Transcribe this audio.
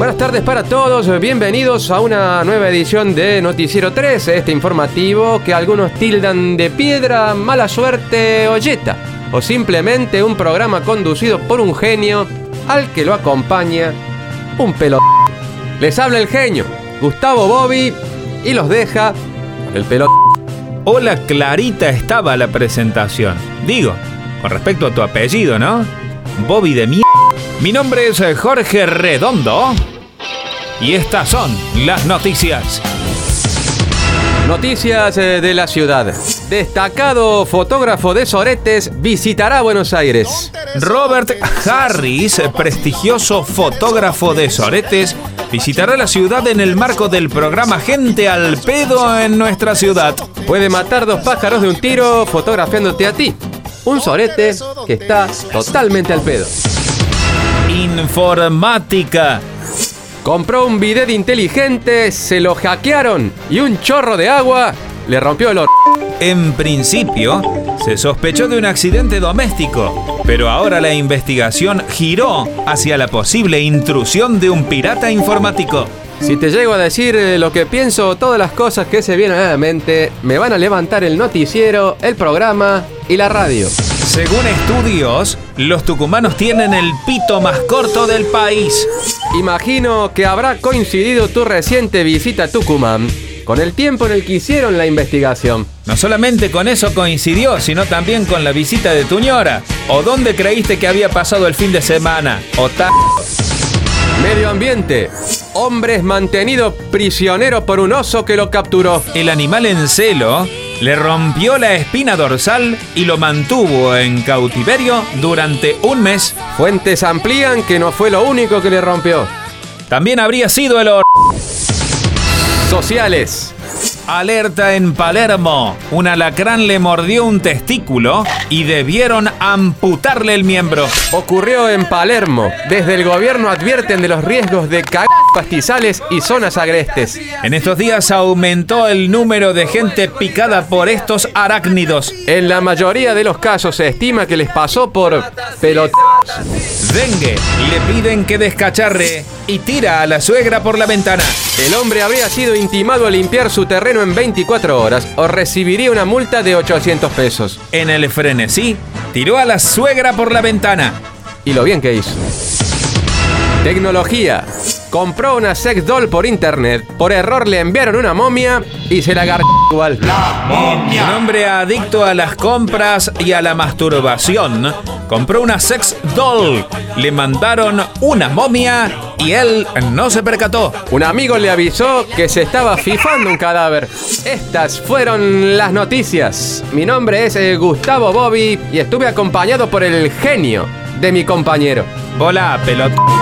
Buenas tardes para todos, bienvenidos a una nueva edición de Noticiero 3, este informativo que algunos tildan de piedra, mala suerte o o simplemente un programa conducido por un genio al que lo acompaña un pelo. Les habla el genio, Gustavo Bobby, y los deja el pelo. Hola, clarita estaba la presentación. Digo, con respecto a tu apellido, ¿no? Bobby de mierda. Mi nombre es Jorge Redondo. Y estas son las noticias. Noticias eh, de la ciudad. Destacado fotógrafo de soretes visitará Buenos Aires. Robert Harris, prestigioso fotógrafo de soretes, visitará la ciudad en el marco del programa Gente al Pedo en nuestra ciudad. Puede matar dos pájaros de un tiro fotografiándote a ti. Un sorete que está totalmente al pedo. Informática. Compró un bidet inteligente, se lo hackearon y un chorro de agua le rompió el or... En principio, se sospechó de un accidente doméstico, pero ahora la investigación giró hacia la posible intrusión de un pirata informático. Si te llego a decir eh, lo que pienso, todas las cosas que se vienen a la mente, me van a levantar el noticiero, el programa y la radio. Según estudios, los tucumanos tienen el pito más corto del país. Imagino que habrá coincidido tu reciente visita a Tucumán con el tiempo en el que hicieron la investigación. No solamente con eso coincidió, sino también con la visita de tu ñora. ¿O dónde creíste que había pasado el fin de semana? O ta... Medio ambiente. Hombre es mantenido prisionero por un oso que lo capturó. El animal en celo le rompió la espina dorsal y lo mantuvo en cautiverio durante un mes. Fuentes amplían que no fue lo único que le rompió. También habría sido el or... Sociales. Alerta en Palermo. Un alacrán le mordió un testículo y debieron amputarle el miembro. Ocurrió en Palermo. Desde el gobierno advierten de los riesgos de cagar pastizales y zonas agrestes. En estos días aumentó el número de gente picada por estos arácnidos. En la mayoría de los casos se estima que les pasó por pelot... Dengue. Le piden que descacharre y tira a la suegra por la ventana. El hombre habría sido intimado a limpiar su terreno en 24 horas o recibiría una multa de 800 pesos. En el frenesí, tiró a la suegra por la ventana. Y lo bien que hizo. Tecnología. Compró una sex doll por internet. Por error le enviaron una momia y se la agarró igual. Un hombre adicto a las compras y a la masturbación compró una sex doll. Le mandaron una momia y él no se percató. Un amigo le avisó que se estaba fifando un cadáver. Estas fueron las noticias. Mi nombre es eh, Gustavo Bobby y estuve acompañado por el genio de mi compañero. Hola, pelota.